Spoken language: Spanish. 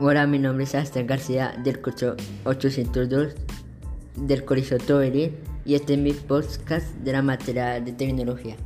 Hola, mi nombre es Astor García del curso 802 del Colegio Toveril y este es mi podcast de la materia de tecnología.